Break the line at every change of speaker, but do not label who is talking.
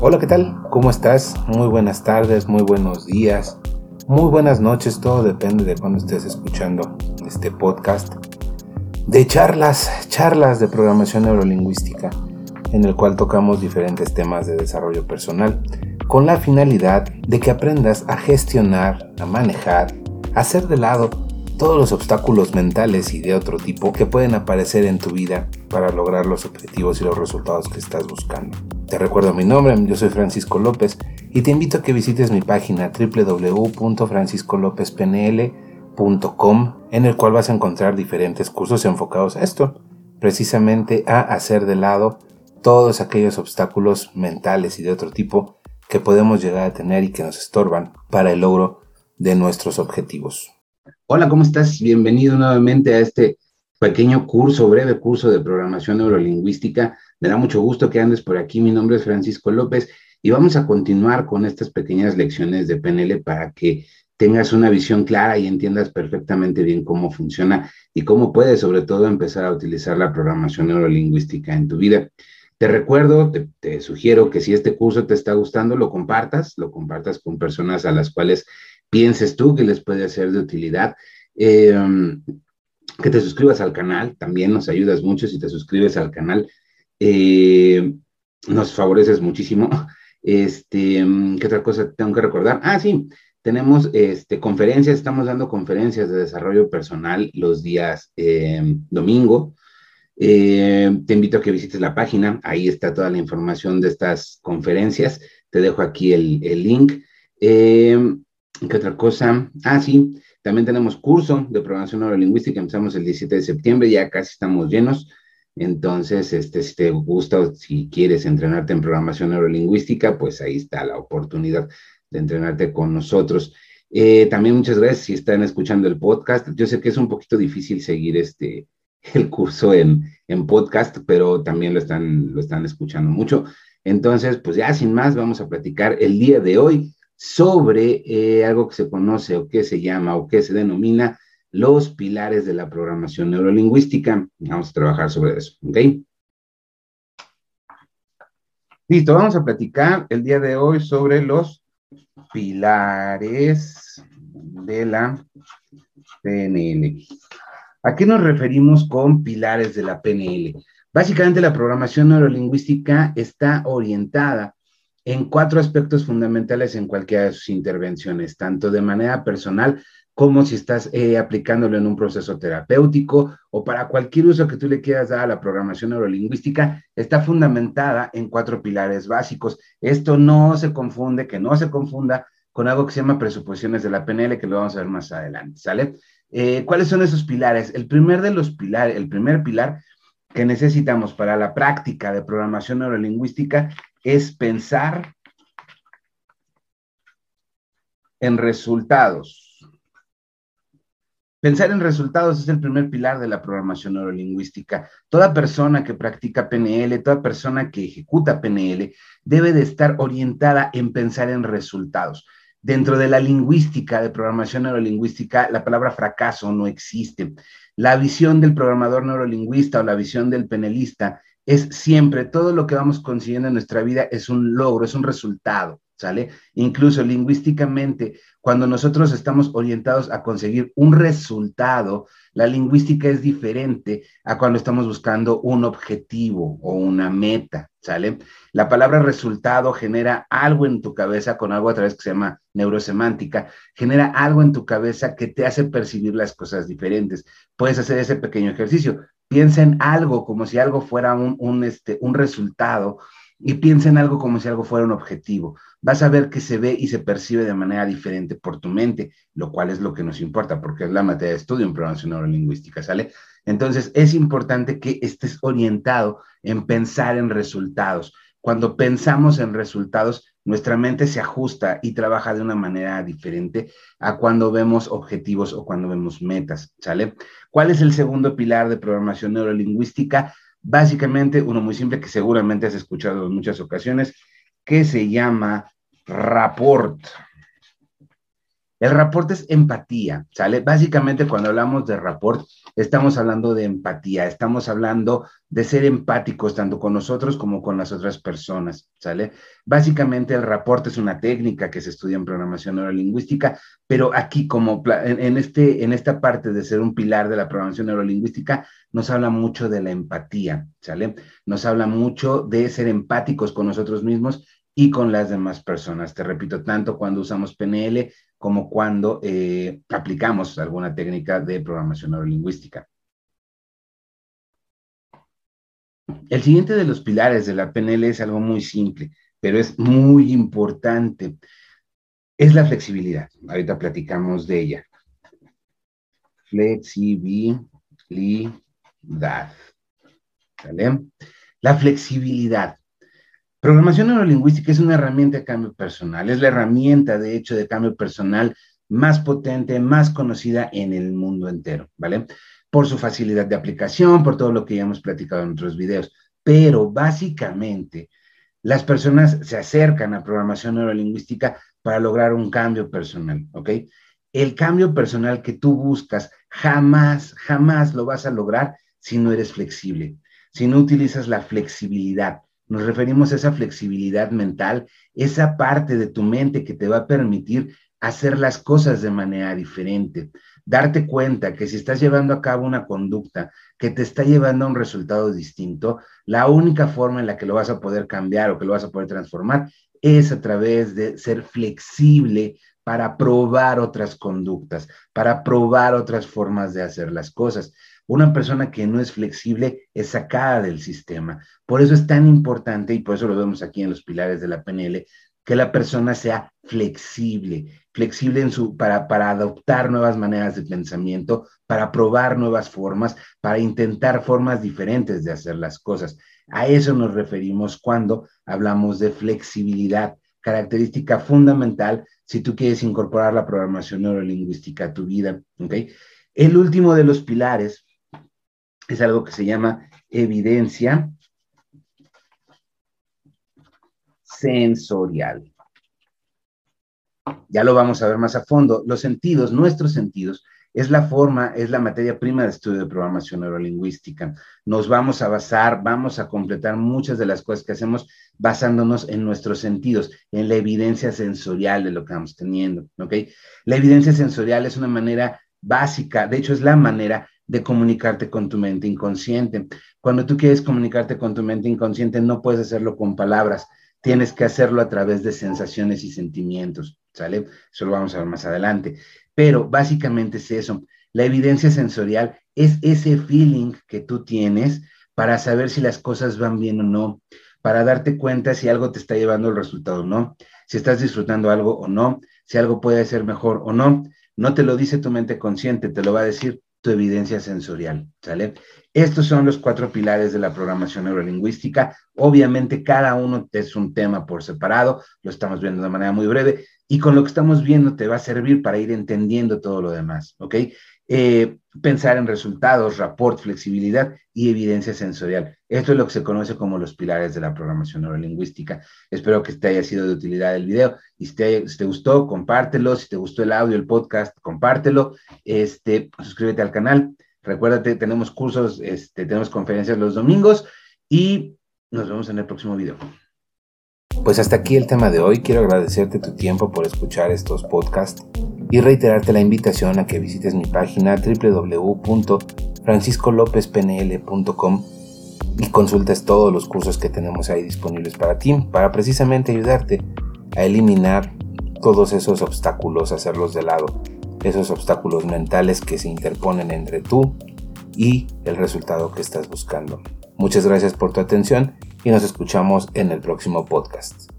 Hola, ¿qué tal? ¿Cómo estás? Muy buenas tardes, muy buenos días, muy buenas noches, todo depende de cuando estés escuchando este podcast de charlas, charlas de programación neurolingüística, en el cual tocamos diferentes temas de desarrollo personal, con la finalidad de que aprendas a gestionar, a manejar, a hacer de lado todos los obstáculos mentales y de otro tipo que pueden aparecer en tu vida para lograr los objetivos y los resultados que estás buscando. Te recuerdo mi nombre, yo soy Francisco López y te invito a que visites mi página www.franciscolopezpnl.com en el cual vas a encontrar diferentes cursos enfocados a esto, precisamente a hacer de lado todos aquellos obstáculos mentales y de otro tipo que podemos llegar a tener y que nos estorban para el logro de nuestros objetivos. Hola, ¿cómo estás? Bienvenido nuevamente a este pequeño curso, breve curso de programación neurolingüística. Me da mucho gusto que andes por aquí. Mi nombre es Francisco López y vamos a continuar con estas pequeñas lecciones de PNL para que tengas una visión clara y entiendas perfectamente bien cómo funciona y cómo puedes sobre todo empezar a utilizar la programación neurolingüística en tu vida. Te recuerdo, te, sugiero que si este curso te está gustando, lo compartas, lo compartas con personas a las cuales pienses tú que les puede ser de utilidad. Eh, que te suscribas al canal, también nos ayudas mucho si te suscribes al canal, eh, nos favoreces muchísimo. Este, ¿qué otra cosa tengo que recordar? Ah, sí, tenemos este, conferencias, estamos dando conferencias de desarrollo personal los días eh, domingo. Eh, te invito a que visites la página, ahí está toda la información de estas conferencias. Te dejo aquí el, link. ¿Qué otra cosa? Ah, sí, también tenemos curso de programación neurolingüística, empezamos el 17 de septiembre, ya casi estamos llenos. Entonces, este, si te gusta o si quieres entrenarte en programación neurolingüística, pues ahí está la oportunidad de entrenarte con nosotros. Eh, también muchas gracias si están escuchando el podcast. Yo sé que es un poquito difícil seguir este, el curso en, en podcast, pero también lo están, lo están escuchando mucho. Entonces, pues ya sin más, vamos a platicar el día de hoy sobre eh, algo que se conoce o que se llama o que se denomina los pilares de la programación neurolingüística. Vamos a trabajar sobre eso, ¿ok? Listo, vamos a platicar el día de hoy sobre los pilares de la PNL. ¿A qué nos referimos con pilares de la PNL? Básicamente la programación neurolingüística está orientada en cuatro aspectos fundamentales en cualquiera de sus intervenciones, tanto de manera personal como si estás eh, aplicándolo en un proceso terapéutico o para cualquier uso que tú le quieras dar a la programación neurolingüística, está fundamentada en cuatro pilares básicos. Esto no se confunde, que no se confunda con algo que se llama presuposiciones de la PNL, que lo vamos a ver más adelante, ¿sale? Eh, ¿Cuáles son esos pilares? El primer de los pilares, el primer pilar que necesitamos para la práctica de programación neurolingüística es pensar en resultados. Pensar en resultados es el primer pilar de la programación neurolingüística. Toda persona que practica PNL, toda persona que ejecuta PNL, debe de estar orientada en pensar en resultados. Dentro de la lingüística, de programación neurolingüística, la palabra fracaso no existe. La visión del programador neurolingüista o la visión del penelista es siempre, todo lo que vamos consiguiendo en nuestra vida es un logro, es un resultado, ¿sale? Incluso lingüísticamente, cuando nosotros estamos orientados a conseguir un resultado, la lingüística es diferente a cuando estamos buscando un objetivo o una meta, ¿sale? La palabra resultado genera algo en tu cabeza con algo a través que se llama neurosemántica, genera algo en tu cabeza que te hace percibir las cosas diferentes. Puedes hacer ese pequeño ejercicio. Piensa en algo como si algo fuera un, este, un resultado y piensa en algo como si algo fuera un objetivo. Vas a ver que se ve y se percibe de manera diferente por tu mente, lo cual es lo que nos importa, porque es la materia de estudio en programación neurolingüística, ¿sale? Entonces, es importante que estés orientado en pensar en resultados. Cuando pensamos en resultados, nuestra mente se ajusta y trabaja de una manera diferente a cuando vemos objetivos o cuando vemos metas, ¿sale? ¿Cuál es el segundo pilar de programación neurolingüística? Básicamente, uno muy simple que seguramente has escuchado en muchas ocasiones, que se llama rapport. El rapport es empatía, ¿sale? Básicamente cuando hablamos de rapport, estamos hablando de empatía, estamos hablando de ser empáticos tanto con nosotros como con las otras personas, ¿sale? Básicamente el rapport es una técnica que se estudia en programación neurolingüística, pero aquí como en, este, en esta parte de ser un pilar de la programación neurolingüística, nos habla mucho de la empatía, ¿sale? Nos habla mucho de ser empáticos con nosotros mismos y con las demás personas. Te repito, tanto cuando usamos PNL como cuando eh, aplicamos alguna técnica de programación neurolingüística. El siguiente de los pilares de la PNL es algo muy simple, pero es muy importante. Es la flexibilidad. Ahorita platicamos de ella. Flexibilidad. ¿Vale? La flexibilidad. Programación neurolingüística es una herramienta de cambio personal, es la herramienta, de hecho, de cambio personal más potente, más conocida en el mundo entero, ¿vale? Por su facilidad de aplicación, por todo lo que ya hemos platicado en otros videos. Pero básicamente, las personas se acercan a programación neurolingüística para lograr un cambio personal, ¿ok? El cambio personal que tú buscas jamás, jamás lo vas a lograr si no eres flexible, si no utilizas la flexibilidad nos referimos a esa flexibilidad mental, esa parte de tu mente que te va a permitir hacer las cosas de manera diferente. Darte cuenta que si estás llevando a cabo una conducta que te está llevando a un resultado distinto, la única forma en la que lo vas a poder cambiar o que lo vas a poder transformar es a través de ser flexible para probar otras conductas, para probar otras formas de hacer las cosas. Una persona que no es flexible es sacada del sistema. Por eso es tan importante, y por eso lo vemos aquí en los pilares de la PNL, que la persona sea flexible, flexible en su, para, para adoptar nuevas maneras de pensamiento, para probar nuevas formas, para intentar formas diferentes de hacer las cosas. A eso nos referimos cuando hablamos de flexibilidad, característica fundamental si tú quieres incorporar la programación neurolingüística a tu vida. El último de los pilares es algo que se llama evidencia sensorial. Ya lo vamos a ver más a fondo. Los sentidos, nuestros sentidos, es la forma, es la materia prima de estudio de programación neurolingüística. Nos vamos a basar, vamos a completar muchas de las cosas que hacemos basándonos en nuestros sentidos, en la evidencia sensorial de lo que vamos teniendo. La evidencia sensorial es una manera básica, de hecho es la manera de comunicarte con tu mente inconsciente. Cuando tú quieres comunicarte con tu mente inconsciente, no puedes hacerlo con palabras, tienes que hacerlo a través de sensaciones y sentimientos, ¿sale? Eso lo vamos a ver más adelante. Pero básicamente es eso. La evidencia sensorial es ese feeling que tú tienes para saber si las cosas van bien o no, para darte cuenta si algo te está llevando el resultado o no, si estás disfrutando algo o no, si algo puede ser mejor o no. No te lo dice tu mente consciente, te lo va a decir tu evidencia sensorial, ¿sale? Estos son los cuatro pilares de la programación neurolingüística. Obviamente cada uno es un tema por separado, lo estamos viendo de manera muy breve y con lo que estamos viendo te va a servir para ir entendiendo todo lo demás, ¿ok? Eh, pensar en resultados, rapport, flexibilidad y evidencia sensorial. Esto es lo que se conoce como los pilares de la programación neurolingüística. Espero que te haya sido de utilidad el video y si te, gustó, compártelo. Si te gustó el audio, el podcast, compártelo. Este, suscríbete al canal. Recuérdate, tenemos cursos, este, tenemos conferencias los domingos y nos vemos en el próximo video.
Pues hasta aquí el tema de hoy. Quiero agradecerte tu tiempo por escuchar estos podcasts y reiterarte la invitación a que visites mi página www.franciscolopezpnl.com y consultes todos los cursos que tenemos ahí disponibles para ti, para precisamente ayudarte a eliminar todos esos obstáculos, hacerlos de lado, esos obstáculos mentales que se interponen entre tú y el resultado que estás buscando. Muchas gracias por tu atención y nos escuchamos en el próximo podcast.